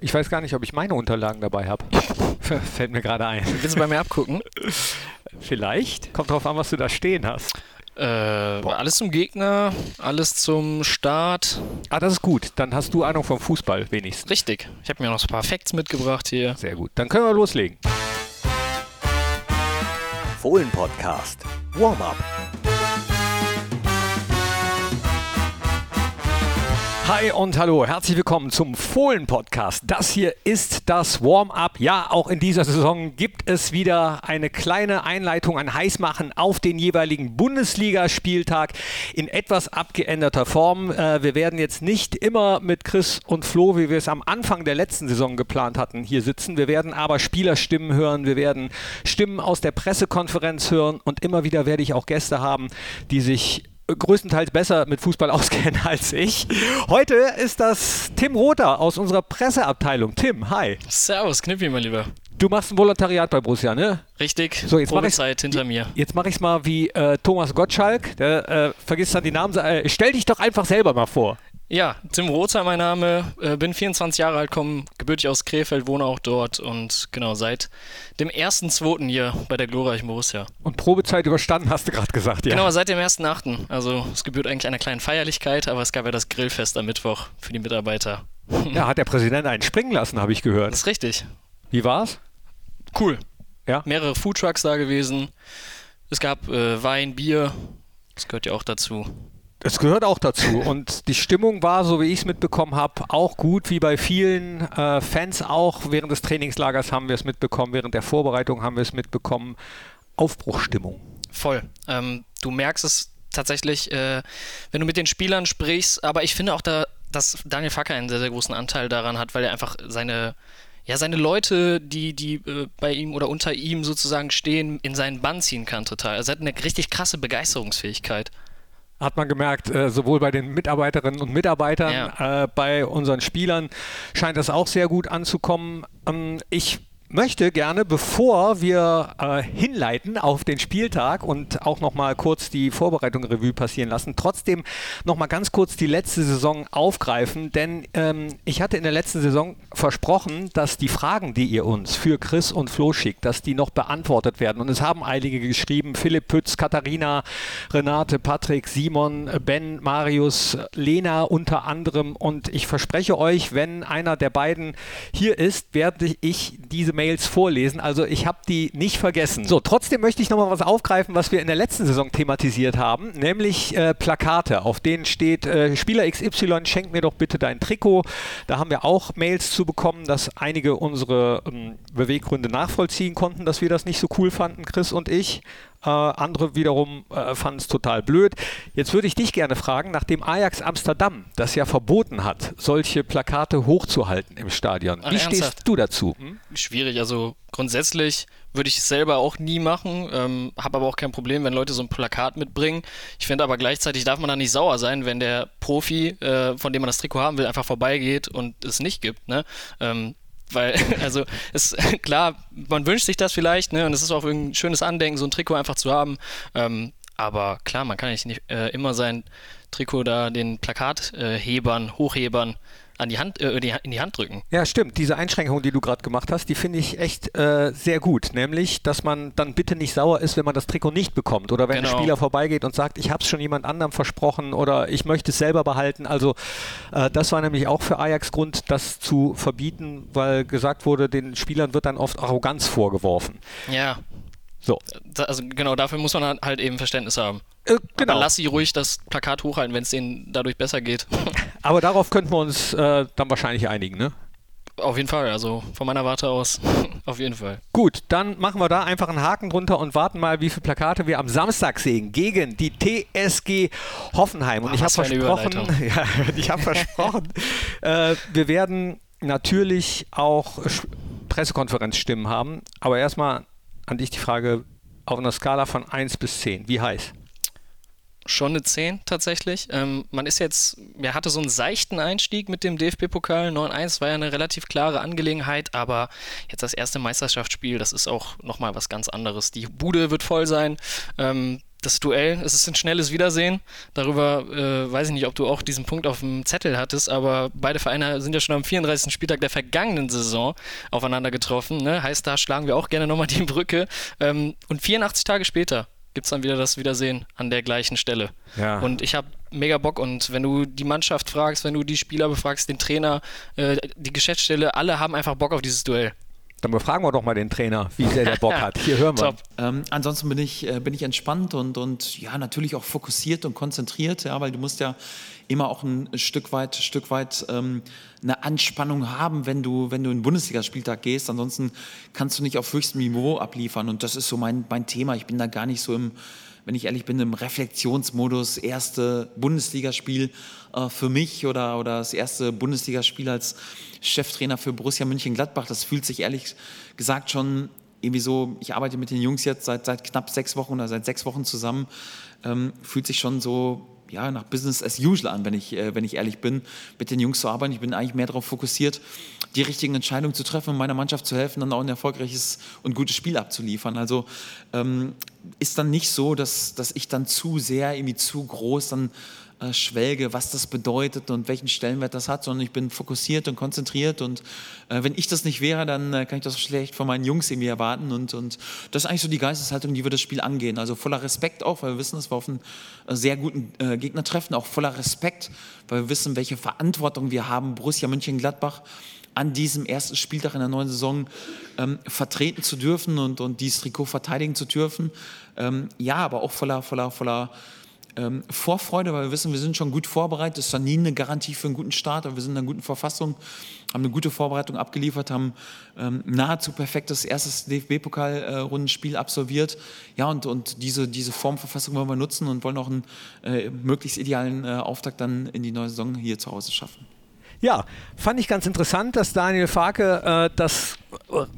Ich weiß gar nicht, ob ich meine Unterlagen dabei habe. Fällt mir gerade ein. Willst du bei mir abgucken? Vielleicht. Kommt drauf an, was du da stehen hast. Äh, alles zum Gegner, alles zum Start. Ah, das ist gut. Dann hast du Ahnung vom Fußball wenigstens. Richtig. Ich habe mir noch ein paar Facts mitgebracht hier. Sehr gut. Dann können wir loslegen. Fohlen Podcast. Warm-up. Hi und hallo, herzlich willkommen zum Fohlen-Podcast. Das hier ist das Warm-up. Ja, auch in dieser Saison gibt es wieder eine kleine Einleitung, ein Heißmachen auf den jeweiligen Bundesligaspieltag in etwas abgeänderter Form. Äh, wir werden jetzt nicht immer mit Chris und Flo, wie wir es am Anfang der letzten Saison geplant hatten, hier sitzen. Wir werden aber Spielerstimmen hören, wir werden Stimmen aus der Pressekonferenz hören und immer wieder werde ich auch Gäste haben, die sich größtenteils besser mit Fußball auskennen als ich. Heute ist das Tim Rother aus unserer Presseabteilung. Tim, hi. Servus, Knippi, mein Lieber. Du machst ein Volontariat bei Borussia, ne? Richtig, so, jetzt Probezeit hinter mir. Jetzt mache ich es mal wie äh, Thomas Gottschalk, der äh, vergisst dann die Namen. Äh, stell dich doch einfach selber mal vor. Ja, Tim Rother mein Name, äh, bin 24 Jahre alt, komme gebürtig aus Krefeld, wohne auch dort und genau seit dem 1.2. hier bei der glorreichen Borussia. Und Probezeit überstanden, hast du gerade gesagt, ja? Genau, seit dem 1.8. Also es gebührt eigentlich einer kleinen Feierlichkeit, aber es gab ja das Grillfest am Mittwoch für die Mitarbeiter. Ja, hat der Präsident einen springen lassen, habe ich gehört. Das ist richtig. Wie war's? Cool. Ja. Mehrere Foodtrucks da gewesen. Es gab äh, Wein, Bier. Das gehört ja auch dazu. Es gehört auch dazu. Und die Stimmung war, so wie ich es mitbekommen habe, auch gut, wie bei vielen äh, Fans auch. Während des Trainingslagers haben wir es mitbekommen, während der Vorbereitung haben wir es mitbekommen. Aufbruchstimmung. Voll. Ähm, du merkst es tatsächlich, äh, wenn du mit den Spielern sprichst, aber ich finde auch, da, dass Daniel Facker einen sehr, sehr großen Anteil daran hat, weil er einfach seine ja, seine Leute, die, die äh, bei ihm oder unter ihm sozusagen stehen, in seinen Bann ziehen kann total. Also er hat eine richtig krasse Begeisterungsfähigkeit hat man gemerkt, äh, sowohl bei den Mitarbeiterinnen und Mitarbeitern, ja. äh, bei unseren Spielern scheint das auch sehr gut anzukommen. Ähm, ich möchte gerne, bevor wir äh, hinleiten auf den Spieltag und auch nochmal kurz die Vorbereitung Revue passieren lassen, trotzdem nochmal ganz kurz die letzte Saison aufgreifen, denn ähm, ich hatte in der letzten Saison versprochen, dass die Fragen, die ihr uns für Chris und Flo schickt, dass die noch beantwortet werden. Und es haben einige geschrieben, Philipp Pütz, Katharina, Renate, Patrick, Simon, Ben, Marius, Lena unter anderem. Und ich verspreche euch, wenn einer der beiden hier ist, werde ich diese Mails vorlesen. Also ich habe die nicht vergessen. So, trotzdem möchte ich nochmal was aufgreifen, was wir in der letzten Saison thematisiert haben, nämlich äh, Plakate, auf denen steht, äh, Spieler XY, schenk mir doch bitte dein Trikot. Da haben wir auch Mails zu bekommen, dass einige unsere ähm, Beweggründe nachvollziehen konnten, dass wir das nicht so cool fanden, Chris und ich. Äh, andere wiederum äh, fanden es total blöd. Jetzt würde ich dich gerne fragen, nachdem Ajax Amsterdam das ja verboten hat, solche Plakate hochzuhalten im Stadion. Ach, Wie ernsthaft? stehst du dazu? Hm? Schwierig. Also grundsätzlich würde ich es selber auch nie machen, ähm, habe aber auch kein Problem, wenn Leute so ein Plakat mitbringen. Ich finde aber gleichzeitig darf man da nicht sauer sein, wenn der Profi, äh, von dem man das Trikot haben will, einfach vorbeigeht und es nicht gibt. Ne? Ähm, weil, also, ist klar, man wünscht sich das vielleicht, ne? Und es ist auch ein schönes Andenken, so ein Trikot einfach zu haben. Ähm, aber klar, man kann nicht äh, immer sein Trikot da den Plakathebern, äh, Hochhebern an die Hand, äh, in die Hand drücken. Ja, stimmt. Diese Einschränkung, die du gerade gemacht hast, die finde ich echt äh, sehr gut. Nämlich, dass man dann bitte nicht sauer ist, wenn man das Trikot nicht bekommt. Oder wenn genau. ein Spieler vorbeigeht und sagt, ich habe es schon jemand anderem versprochen oder ich möchte es selber behalten. Also äh, das war nämlich auch für Ajax Grund, das zu verbieten, weil gesagt wurde, den Spielern wird dann oft Arroganz vorgeworfen. Ja. So. Also genau, dafür muss man halt eben Verständnis haben. Äh, genau. Aber lass sie ruhig das Plakat hochhalten, wenn es denen dadurch besser geht. Aber darauf könnten wir uns äh, dann wahrscheinlich einigen, ne? Auf jeden Fall, also von meiner Warte aus, auf jeden Fall. Gut, dann machen wir da einfach einen Haken drunter und warten mal, wie viele Plakate wir am Samstag sehen gegen die TSG Hoffenheim. Und oh, ich habe versprochen, ja, ich habe versprochen, äh, wir werden natürlich auch Pressekonferenzstimmen haben. Aber erstmal an dich die Frage auf einer Skala von 1 bis 10. Wie heiß? Schon eine 10 tatsächlich. Ähm, man ist jetzt, er hatte so einen seichten Einstieg mit dem DFB-Pokal. 9-1 war ja eine relativ klare Angelegenheit, aber jetzt das erste Meisterschaftsspiel, das ist auch nochmal was ganz anderes. Die Bude wird voll sein. Ähm, das Duell, es ist ein schnelles Wiedersehen. Darüber äh, weiß ich nicht, ob du auch diesen Punkt auf dem Zettel hattest, aber beide Vereine sind ja schon am 34. Spieltag der vergangenen Saison aufeinander getroffen. Ne? Heißt, da schlagen wir auch gerne nochmal die Brücke. Ähm, und 84 Tage später gibt es dann wieder das Wiedersehen an der gleichen Stelle. Ja. Und ich habe mega Bock und wenn du die Mannschaft fragst, wenn du die Spieler befragst, den Trainer, äh, die Geschäftsstelle, alle haben einfach Bock auf dieses Duell. Dann befragen wir doch mal den Trainer, wie sehr der Bock hat. Hier hören wir. Ähm, ansonsten bin ich, äh, bin ich entspannt und, und ja, natürlich auch fokussiert und konzentriert, ja, weil du musst ja immer auch ein Stück weit, Stück weit ähm, eine Anspannung haben, wenn du, wenn du in den Bundesligaspieltag gehst. Ansonsten kannst du nicht auf höchstem Niveau abliefern. Und das ist so mein, mein Thema. Ich bin da gar nicht so im, wenn ich ehrlich bin, im Reflexionsmodus, erste Bundesligaspiel äh, für mich oder, oder das erste Bundesligaspiel als Cheftrainer für Borussia München-Gladbach. Das fühlt sich ehrlich gesagt schon irgendwie so, ich arbeite mit den Jungs jetzt seit, seit knapp sechs Wochen oder seit sechs Wochen zusammen, ähm, fühlt sich schon so ja, nach Business as usual an, wenn ich, äh, wenn ich ehrlich bin, mit den Jungs zu arbeiten. Ich bin eigentlich mehr darauf fokussiert, die richtigen Entscheidungen zu treffen und meiner Mannschaft zu helfen, dann auch ein erfolgreiches und gutes Spiel abzuliefern. Also ähm, ist dann nicht so, dass, dass ich dann zu sehr, irgendwie zu groß dann äh, schwelge, was das bedeutet und welchen Stellenwert das hat, sondern ich bin fokussiert und konzentriert und äh, wenn ich das nicht wäre, dann äh, kann ich das schlecht von meinen Jungs irgendwie erwarten und, und das ist eigentlich so die Geisteshaltung, die wir das Spiel angehen. Also voller Respekt auch, weil wir wissen, dass wir auf einen äh, sehr guten äh, Gegner treffen, auch voller Respekt, weil wir wissen, welche Verantwortung wir haben, Borussia Mönchengladbach an diesem ersten Spieltag in der neuen Saison ähm, vertreten zu dürfen und, und dieses Trikot verteidigen zu dürfen. Ähm, ja, aber auch voller, voller, voller ähm, Vorfreude, weil wir wissen, wir sind schon gut vorbereitet. Das ist dann nie eine Garantie für einen guten Start, aber wir sind in einer guten Verfassung, haben eine gute Vorbereitung abgeliefert, haben ähm, nahezu perfektes erstes DFB-Pokal-Rundenspiel äh, absolviert. Ja, und, und diese, diese Formverfassung wollen wir nutzen und wollen auch einen äh, möglichst idealen äh, Auftakt dann in die neue Saison hier zu Hause schaffen. Ja, fand ich ganz interessant, dass Daniel Farke äh, das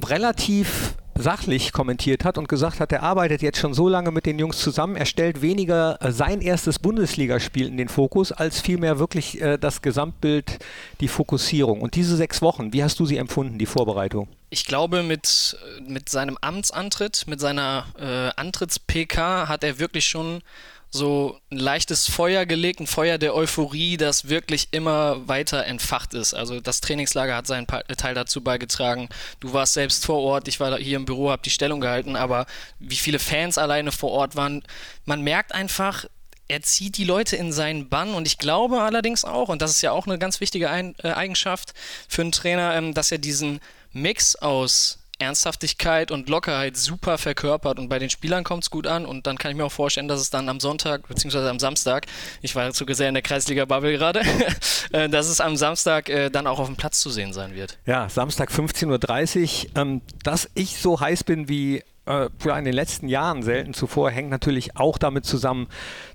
relativ sachlich kommentiert hat und gesagt hat, er arbeitet jetzt schon so lange mit den Jungs zusammen, er stellt weniger äh, sein erstes Bundesligaspiel in den Fokus, als vielmehr wirklich äh, das Gesamtbild, die Fokussierung. Und diese sechs Wochen, wie hast du sie empfunden, die Vorbereitung? Ich glaube, mit, mit seinem Amtsantritt, mit seiner äh, Antritts-PK hat er wirklich schon so ein leichtes Feuer gelegt, ein Feuer der Euphorie, das wirklich immer weiter entfacht ist. Also das Trainingslager hat seinen Teil dazu beigetragen. Du warst selbst vor Ort, ich war hier im Büro, habe die Stellung gehalten, aber wie viele Fans alleine vor Ort waren, man merkt einfach, er zieht die Leute in seinen Bann und ich glaube allerdings auch, und das ist ja auch eine ganz wichtige äh, Eigenschaft für einen Trainer, ähm, dass er diesen Mix aus Ernsthaftigkeit und Lockerheit super verkörpert und bei den Spielern kommt es gut an und dann kann ich mir auch vorstellen, dass es dann am Sonntag bzw. am Samstag, ich war zu sehr in der Kreisliga-Bubble gerade, äh, dass es am Samstag äh, dann auch auf dem Platz zu sehen sein wird. Ja, Samstag 15.30 Uhr. Ähm, dass ich so heiß bin wie äh, in den letzten Jahren selten zuvor, hängt natürlich auch damit zusammen,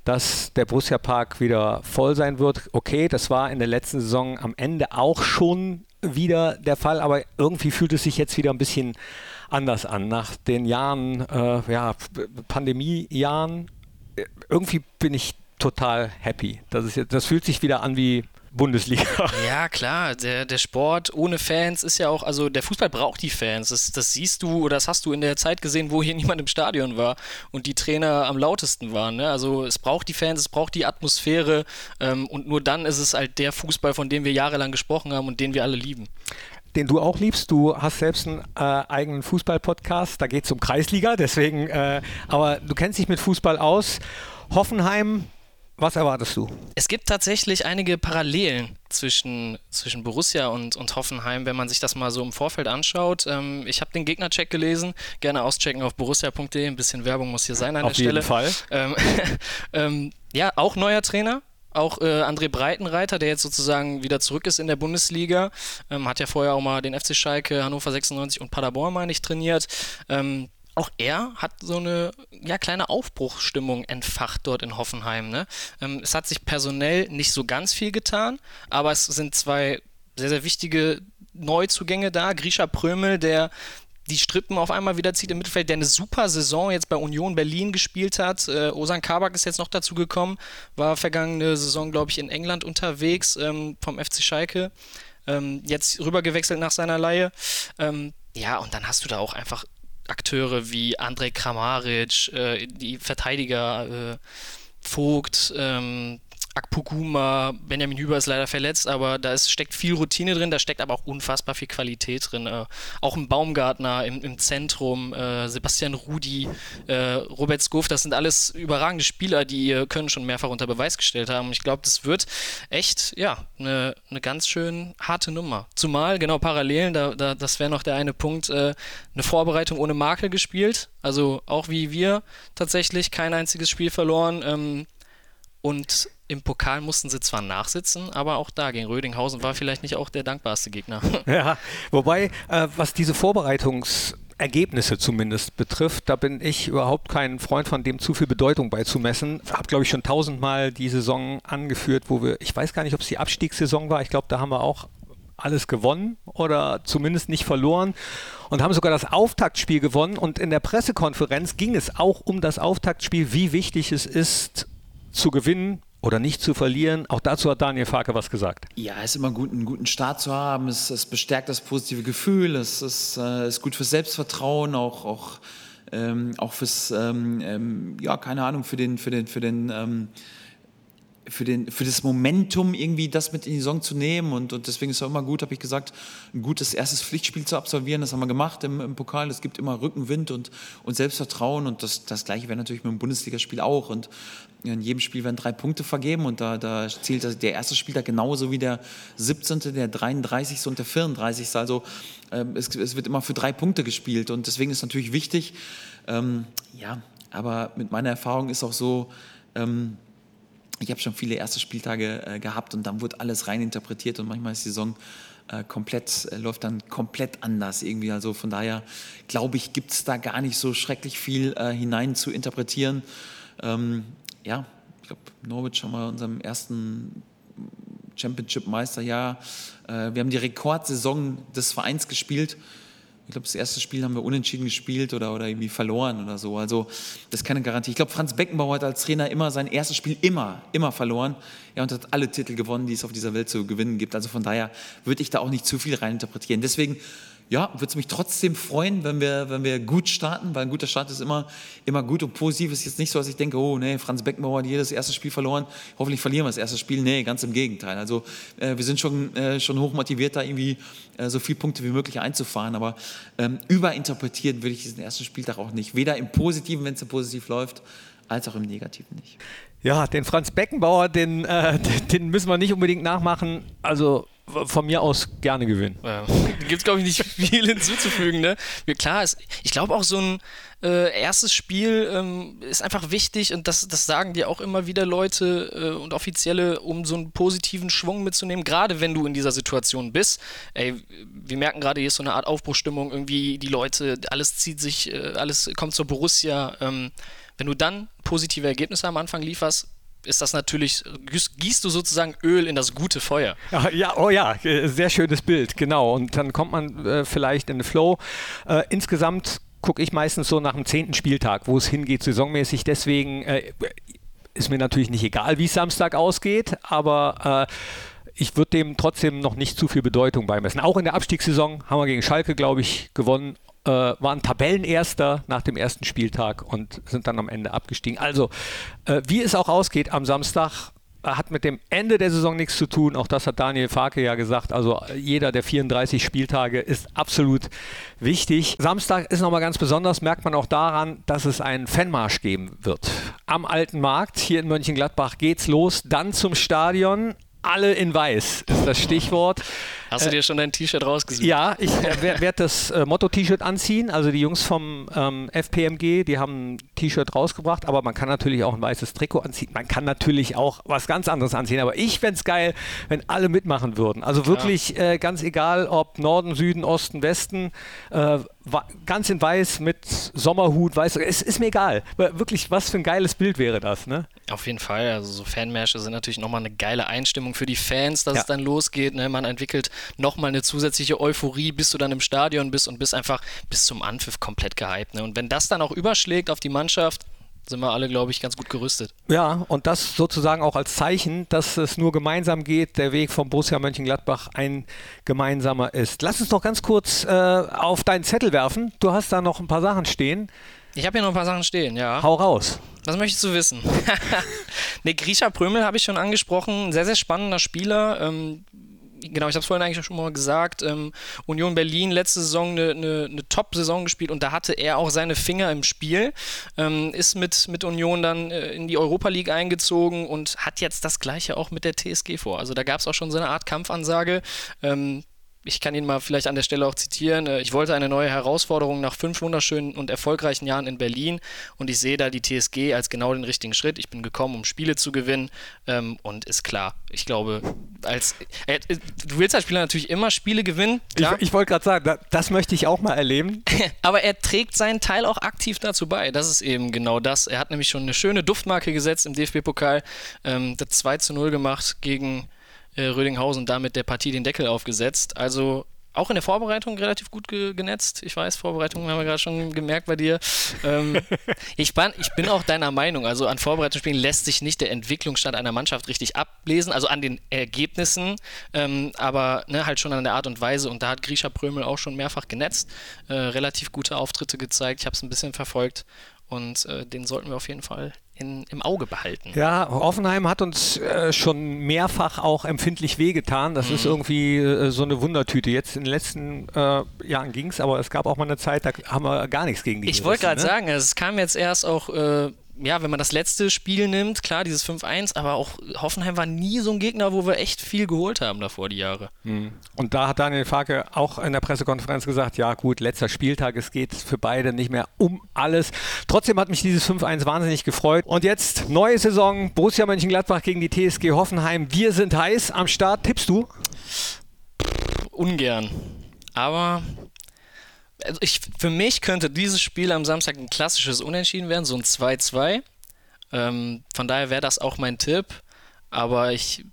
dass der Borussia Park wieder voll sein wird. Okay, das war in der letzten Saison am Ende auch schon wieder der Fall, aber irgendwie fühlt es sich jetzt wieder ein bisschen anders an. Nach den Jahren, äh, ja, Pandemiejahren, äh, irgendwie bin ich total happy. Das, ist, das fühlt sich wieder an wie Bundesliga. Ja, klar, der, der Sport ohne Fans ist ja auch, also der Fußball braucht die Fans. Das, das siehst du oder das hast du in der Zeit gesehen, wo hier niemand im Stadion war und die Trainer am lautesten waren. Ne? Also es braucht die Fans, es braucht die Atmosphäre ähm, und nur dann ist es halt der Fußball, von dem wir jahrelang gesprochen haben und den wir alle lieben den du auch liebst. Du hast selbst einen äh, eigenen Fußball-Podcast, da geht es um Kreisliga, deswegen, äh, aber du kennst dich mit Fußball aus. Hoffenheim was erwartest du? Es gibt tatsächlich einige Parallelen zwischen, zwischen Borussia und, und Hoffenheim, wenn man sich das mal so im Vorfeld anschaut. Ähm, ich habe den Gegnercheck gelesen, gerne auschecken auf borussia.de. Ein bisschen Werbung muss hier sein an auf der Stelle. Auf jeden Fall. Ähm, ähm, ja, auch neuer Trainer, auch äh, André Breitenreiter, der jetzt sozusagen wieder zurück ist in der Bundesliga, ähm, hat ja vorher auch mal den FC Schalke, Hannover 96 und Paderborn, meine ich, trainiert. Ähm, auch er hat so eine ja, kleine Aufbruchsstimmung entfacht dort in Hoffenheim. Ne? Ähm, es hat sich personell nicht so ganz viel getan, aber es sind zwei sehr, sehr wichtige Neuzugänge da. Grisha Prömel, der die Strippen auf einmal wieder zieht im Mittelfeld, der eine super Saison jetzt bei Union Berlin gespielt hat. Äh, Osan Kabak ist jetzt noch dazu gekommen, war vergangene Saison, glaube ich, in England unterwegs ähm, vom FC Schalke. Ähm, jetzt rübergewechselt nach seiner Laie. Ähm, ja, und dann hast du da auch einfach Akteure wie Andrej Kramaric, äh, die Verteidiger äh, Vogt, ähm, Akpoguma, Benjamin Hüber ist leider verletzt, aber da ist, steckt viel Routine drin, da steckt aber auch unfassbar viel Qualität drin. Äh, auch ein Baumgartner im, im Zentrum, äh, Sebastian Rudi, äh, Robert Skoff, das sind alles überragende Spieler, die ihr Können schon mehrfach unter Beweis gestellt haben. Ich glaube, das wird echt, ja, eine ne ganz schön harte Nummer. Zumal, genau, Parallelen, da, da, das wäre noch der eine Punkt, äh, eine Vorbereitung ohne Makel gespielt. Also auch wie wir tatsächlich kein einziges Spiel verloren. Ähm, und im Pokal mussten sie zwar nachsitzen, aber auch da gegen Rödinghausen war vielleicht nicht auch der dankbarste Gegner. Ja, wobei, äh, was diese Vorbereitungsergebnisse zumindest betrifft, da bin ich überhaupt kein Freund von dem zu viel Bedeutung beizumessen. Ich habe, glaube ich, schon tausendmal die Saison angeführt, wo wir, ich weiß gar nicht, ob es die Abstiegssaison war, ich glaube, da haben wir auch alles gewonnen oder zumindest nicht verloren und haben sogar das Auftaktspiel gewonnen. Und in der Pressekonferenz ging es auch um das Auftaktspiel, wie wichtig es ist, zu gewinnen oder nicht zu verlieren. Auch dazu hat Daniel Farke was gesagt. Ja, es ist immer gut, einen guten Start zu haben. Es, es bestärkt das positive Gefühl. Es ist, äh, ist gut fürs Selbstvertrauen, auch, auch, ähm, auch fürs, ähm, ähm, ja, keine Ahnung, für den, für den, für den, ähm, für, den, für das Momentum irgendwie das mit in die Saison zu nehmen und, und deswegen ist es auch immer gut, habe ich gesagt, ein gutes erstes Pflichtspiel zu absolvieren. Das haben wir gemacht im, im Pokal. Es gibt immer Rückenwind und, und Selbstvertrauen und das, das Gleiche wäre natürlich mit dem Bundesligaspiel auch und in jedem Spiel werden drei Punkte vergeben und da, da zählt der erste Spieltag genauso wie der 17., der 33. und der 34. Also ähm, es, es, wird immer für drei Punkte gespielt und deswegen ist natürlich wichtig, ähm, ja, aber mit meiner Erfahrung ist auch so, ähm, ich habe schon viele erste Spieltage äh, gehabt und dann wird alles rein interpretiert und manchmal ist die Saison äh, komplett, äh, läuft dann komplett anders irgendwie. Also von daher glaube ich, gibt es da gar nicht so schrecklich viel äh, hinein zu interpretieren. Ähm, ja, ich glaube, Norwich haben wir unserem ersten Championship-Meisterjahr. Äh, wir haben die Rekordsaison des Vereins gespielt. Ich glaube, das erste Spiel haben wir unentschieden gespielt oder, oder irgendwie verloren oder so. Also, das ist keine Garantie. Ich glaube, Franz Beckenbauer hat als Trainer immer sein erstes Spiel immer, immer verloren. Ja, und hat alle Titel gewonnen, die es auf dieser Welt zu gewinnen gibt. Also von daher würde ich da auch nicht zu viel reininterpretieren. Deswegen ja, würde es mich trotzdem freuen, wenn wir, wenn wir gut starten, weil ein guter Start ist immer, immer gut und positiv. Es ist jetzt nicht so, dass ich denke, oh nee, Franz Beckenbauer hat jedes erste Spiel verloren, hoffentlich verlieren wir das erste Spiel. Nee, ganz im Gegenteil. Also äh, wir sind schon, äh, schon hoch motiviert, da irgendwie äh, so viele Punkte wie möglich einzufahren, aber ähm, überinterpretieren würde ich diesen ersten Spieltag auch nicht. Weder im Positiven, wenn es so positiv läuft, als auch im Negativen nicht. Ja, den Franz Beckenbauer, den, äh, den müssen wir nicht unbedingt nachmachen. Also von mir aus gerne gewinnen. Ja. Gibt es, glaube ich, nicht viel hinzuzufügen. Ne? Klar, ist, ich glaube auch so ein äh, erstes Spiel ähm, ist einfach wichtig und das, das sagen dir auch immer wieder Leute äh, und Offizielle, um so einen positiven Schwung mitzunehmen, gerade wenn du in dieser Situation bist. Ey, wir merken gerade, hier ist so eine Art Aufbruchstimmung, irgendwie die Leute, alles zieht sich, äh, alles kommt zur Borussia. Ähm, wenn du dann positive Ergebnisse am Anfang lieferst, ist das natürlich, gießt du sozusagen Öl in das gute Feuer. Ja, oh ja, sehr schönes Bild, genau. Und dann kommt man äh, vielleicht in den Flow. Äh, insgesamt gucke ich meistens so nach dem zehnten Spieltag, wo es hingeht, saisonmäßig. Deswegen äh, ist mir natürlich nicht egal, wie es Samstag ausgeht, aber äh, ich würde dem trotzdem noch nicht zu viel Bedeutung beimessen. Auch in der Abstiegssaison haben wir gegen Schalke, glaube ich, gewonnen äh, waren Tabellenerster nach dem ersten Spieltag und sind dann am Ende abgestiegen. Also, äh, wie es auch ausgeht am Samstag, äh, hat mit dem Ende der Saison nichts zu tun. Auch das hat Daniel Farke ja gesagt. Also jeder der 34 Spieltage ist absolut wichtig. Samstag ist nochmal ganz besonders, merkt man auch daran, dass es einen Fanmarsch geben wird. Am Alten Markt hier in Mönchengladbach geht's los, dann zum Stadion. Alle in weiß ist das Stichwort. Hast du dir schon dein T-Shirt rausgesucht? Ja, ich äh, werde das äh, Motto-T-Shirt anziehen. Also die Jungs vom ähm, FPMG, die haben ein T-Shirt rausgebracht, aber man kann natürlich auch ein weißes Trikot anziehen. Man kann natürlich auch was ganz anderes anziehen. Aber ich fände es geil, wenn alle mitmachen würden. Also wirklich äh, ganz egal, ob Norden, Süden, Osten, Westen, äh, ganz in weiß mit Sommerhut, weiß, es ist mir egal. Wirklich, was für ein geiles Bild wäre das, ne? Auf jeden Fall. Also so Fanmärsche sind natürlich nochmal eine geile Einstimmung für die Fans, dass ja. es dann losgeht. Ne? Man entwickelt nochmal eine zusätzliche Euphorie, bis du dann im Stadion bist und bist einfach bis zum Anpfiff komplett gehypt. Ne? Und wenn das dann auch überschlägt auf die Mannschaft, sind wir alle, glaube ich, ganz gut gerüstet. Ja, und das sozusagen auch als Zeichen, dass es nur gemeinsam geht, der Weg vom Borussia Mönchengladbach ein gemeinsamer ist. Lass uns doch ganz kurz äh, auf deinen Zettel werfen. Du hast da noch ein paar Sachen stehen. Ich habe hier noch ein paar Sachen stehen, ja. Hau raus. Was möchtest du wissen? ne, Grisha Prömel habe ich schon angesprochen. Sehr, sehr spannender Spieler. Ähm, genau, ich habe es vorhin eigentlich schon mal gesagt, ähm, Union Berlin letzte Saison eine, eine, eine Top-Saison gespielt und da hatte er auch seine Finger im Spiel, ähm, ist mit, mit Union dann äh, in die Europa League eingezogen und hat jetzt das gleiche auch mit der TSG vor. Also da gab es auch schon so eine Art Kampfansage. Ähm, ich kann ihn mal vielleicht an der Stelle auch zitieren. Äh, ich wollte eine neue Herausforderung nach fünf wunderschönen und erfolgreichen Jahren in Berlin und ich sehe da die TSG als genau den richtigen Schritt. Ich bin gekommen, um Spiele zu gewinnen ähm, und ist klar. Ich glaube, als äh, du willst als Spieler natürlich immer Spiele gewinnen. Ich, ich wollte gerade sagen, das möchte ich auch mal erleben. Aber er trägt seinen Teil auch aktiv dazu bei. Das ist eben genau das. Er hat nämlich schon eine schöne Duftmarke gesetzt im DFB-Pokal, ähm, das 2 zu 0 gemacht gegen äh, Rödinghausen damit der Partie den Deckel aufgesetzt. Also auch in der Vorbereitung relativ gut ge genetzt. Ich weiß, Vorbereitung haben wir gerade schon gemerkt bei dir. Ähm, ich, bin, ich, bin, auch deiner Meinung. Also an Vorbereitungsspielen lässt sich nicht der Entwicklungsstand einer Mannschaft richtig ablesen, also an den Ergebnissen, ähm, aber ne, halt schon an der Art und Weise. Und da hat Grisha Prömel auch schon mehrfach genetzt, äh, relativ gute Auftritte gezeigt. Ich habe es ein bisschen verfolgt und äh, den sollten wir auf jeden Fall in, im Auge behalten. Ja, Hoffenheim hat uns äh, schon mehrfach auch empfindlich wehgetan. Das mhm. ist irgendwie äh, so eine Wundertüte. Jetzt in den letzten äh, Jahren ging es, aber es gab auch mal eine Zeit, da haben wir gar nichts gegen die Ich wollte gerade ne? sagen, also es kam jetzt erst auch äh, ja, wenn man das letzte Spiel nimmt, klar, dieses 5-1, aber auch Hoffenheim war nie so ein Gegner, wo wir echt viel geholt haben davor die Jahre. Hm. Und da hat Daniel Farke auch in der Pressekonferenz gesagt, ja gut, letzter Spieltag, es geht für beide nicht mehr um alles. Trotzdem hat mich dieses 5-1 wahnsinnig gefreut. Und jetzt neue Saison, Borussia Mönchengladbach gegen die TSG Hoffenheim. Wir sind heiß am Start. Tippst du? Ungern. Aber also ich, für mich könnte dieses Spiel am Samstag ein klassisches Unentschieden werden, so ein 2-2. Ähm, von daher wäre das auch mein Tipp. Aber ich.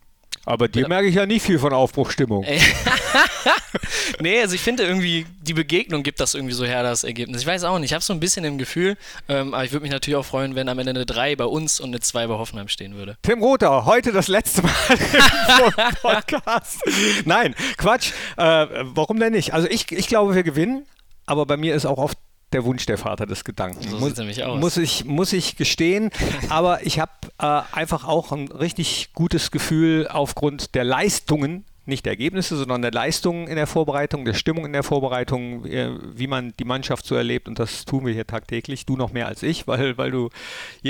Aber dir merke ich ja nicht viel von Aufbruchstimmung. nee, also ich finde irgendwie, die Begegnung gibt das irgendwie so her, das Ergebnis. Ich weiß auch nicht, ich habe so ein bisschen im Gefühl, ähm, aber ich würde mich natürlich auch freuen, wenn am Ende eine 3 bei uns und eine 2 bei Hoffenheim stehen würde. Tim Rother, heute das letzte Mal im Podcast. Nein, Quatsch. Äh, warum denn nicht? Also ich, ich glaube, wir gewinnen aber bei mir ist auch oft der Wunsch der Vater des Gedanken. So muss, nämlich aus. muss ich muss ich gestehen, aber ich habe äh, einfach auch ein richtig gutes Gefühl aufgrund der Leistungen, nicht der Ergebnisse, sondern der Leistungen in der Vorbereitung, der Stimmung in der Vorbereitung, äh, wie man die Mannschaft so erlebt und das tun wir hier tagtäglich. Du noch mehr als ich, weil weil du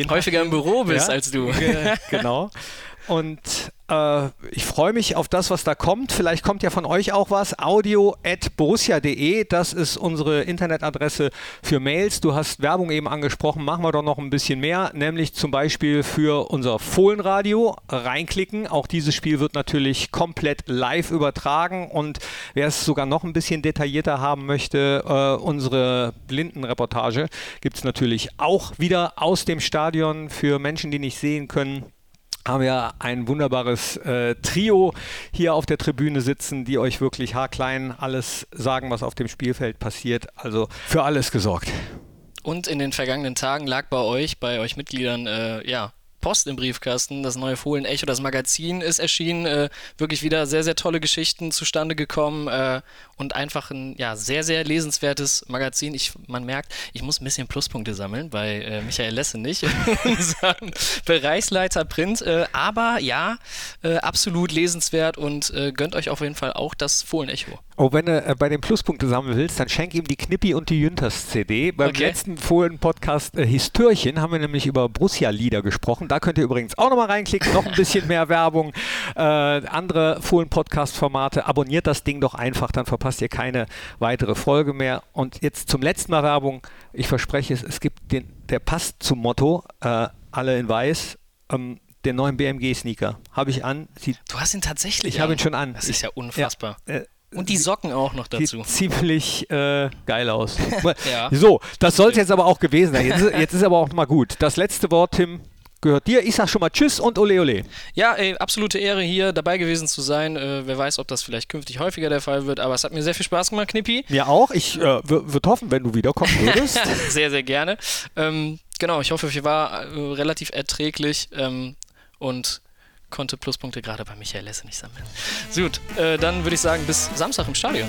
häufiger im Büro bist ja, als du. genau. Und äh, ich freue mich auf das, was da kommt. Vielleicht kommt ja von euch auch was. audio.borussia.de, das ist unsere Internetadresse für Mails. Du hast Werbung eben angesprochen, machen wir doch noch ein bisschen mehr, nämlich zum Beispiel für unser Fohlenradio. Reinklicken. Auch dieses Spiel wird natürlich komplett live übertragen und wer es sogar noch ein bisschen detaillierter haben möchte, äh, unsere Blindenreportage gibt es natürlich auch wieder aus dem Stadion für Menschen, die nicht sehen können haben wir ein wunderbares äh, Trio hier auf der Tribüne sitzen, die euch wirklich haarklein alles sagen, was auf dem Spielfeld passiert. Also für alles gesorgt. Und in den vergangenen Tagen lag bei euch, bei euch Mitgliedern, äh, ja, Post im Briefkasten. Das neue Fohlen Echo, das Magazin ist erschienen. Äh, wirklich wieder sehr, sehr tolle Geschichten zustande gekommen äh, und einfach ein ja, sehr, sehr lesenswertes Magazin. Ich, man merkt, ich muss ein bisschen Pluspunkte sammeln bei äh, Michael Lesse nicht, unserem Bereichsleiter Print. Äh, aber ja, äh, absolut lesenswert und äh, gönnt euch auf jeden Fall auch das Fohlen Echo. Oh, wenn du bei den Pluspunkte sammeln willst, dann schenk ihm die Knippi und die Jünters CD. Beim okay. letzten Fohlen-Podcast äh, Histörchen haben wir nämlich über Borussia-Lieder gesprochen. Da könnt ihr übrigens auch nochmal reinklicken, noch ein bisschen mehr Werbung. Äh, andere Fohlen-Podcast-Formate. Abonniert das Ding doch einfach, dann verpasst ihr keine weitere Folge mehr. Und jetzt zum letzten Mal Werbung. Ich verspreche es, es gibt den, der passt zum Motto, äh, alle in weiß. Ähm, den neuen BMG-Sneaker. Habe ich an. Sieht, du hast ihn tatsächlich Ich habe ihn schon an. Das ist ja unfassbar. Ja, äh, und die Socken auch noch dazu. Sieht ziemlich äh, geil aus. ja. So, das soll es jetzt aber auch gewesen sein. Jetzt, jetzt ist aber auch mal gut. Das letzte Wort, Tim, gehört dir. Ich sag schon mal Tschüss und Ole Ole. Ja, ey, absolute Ehre hier dabei gewesen zu sein. Äh, wer weiß, ob das vielleicht künftig häufiger der Fall wird, aber es hat mir sehr viel Spaß gemacht, Knippi. Mir auch. Ich äh, würde hoffen, wenn du wiederkommen würdest. sehr, sehr gerne. Ähm, Genau, ich hoffe, ich war äh, relativ erträglich ähm, und konnte Pluspunkte gerade bei Michael Lesse nicht sammeln. Gut, äh, dann würde ich sagen, bis Samstag im Stadion.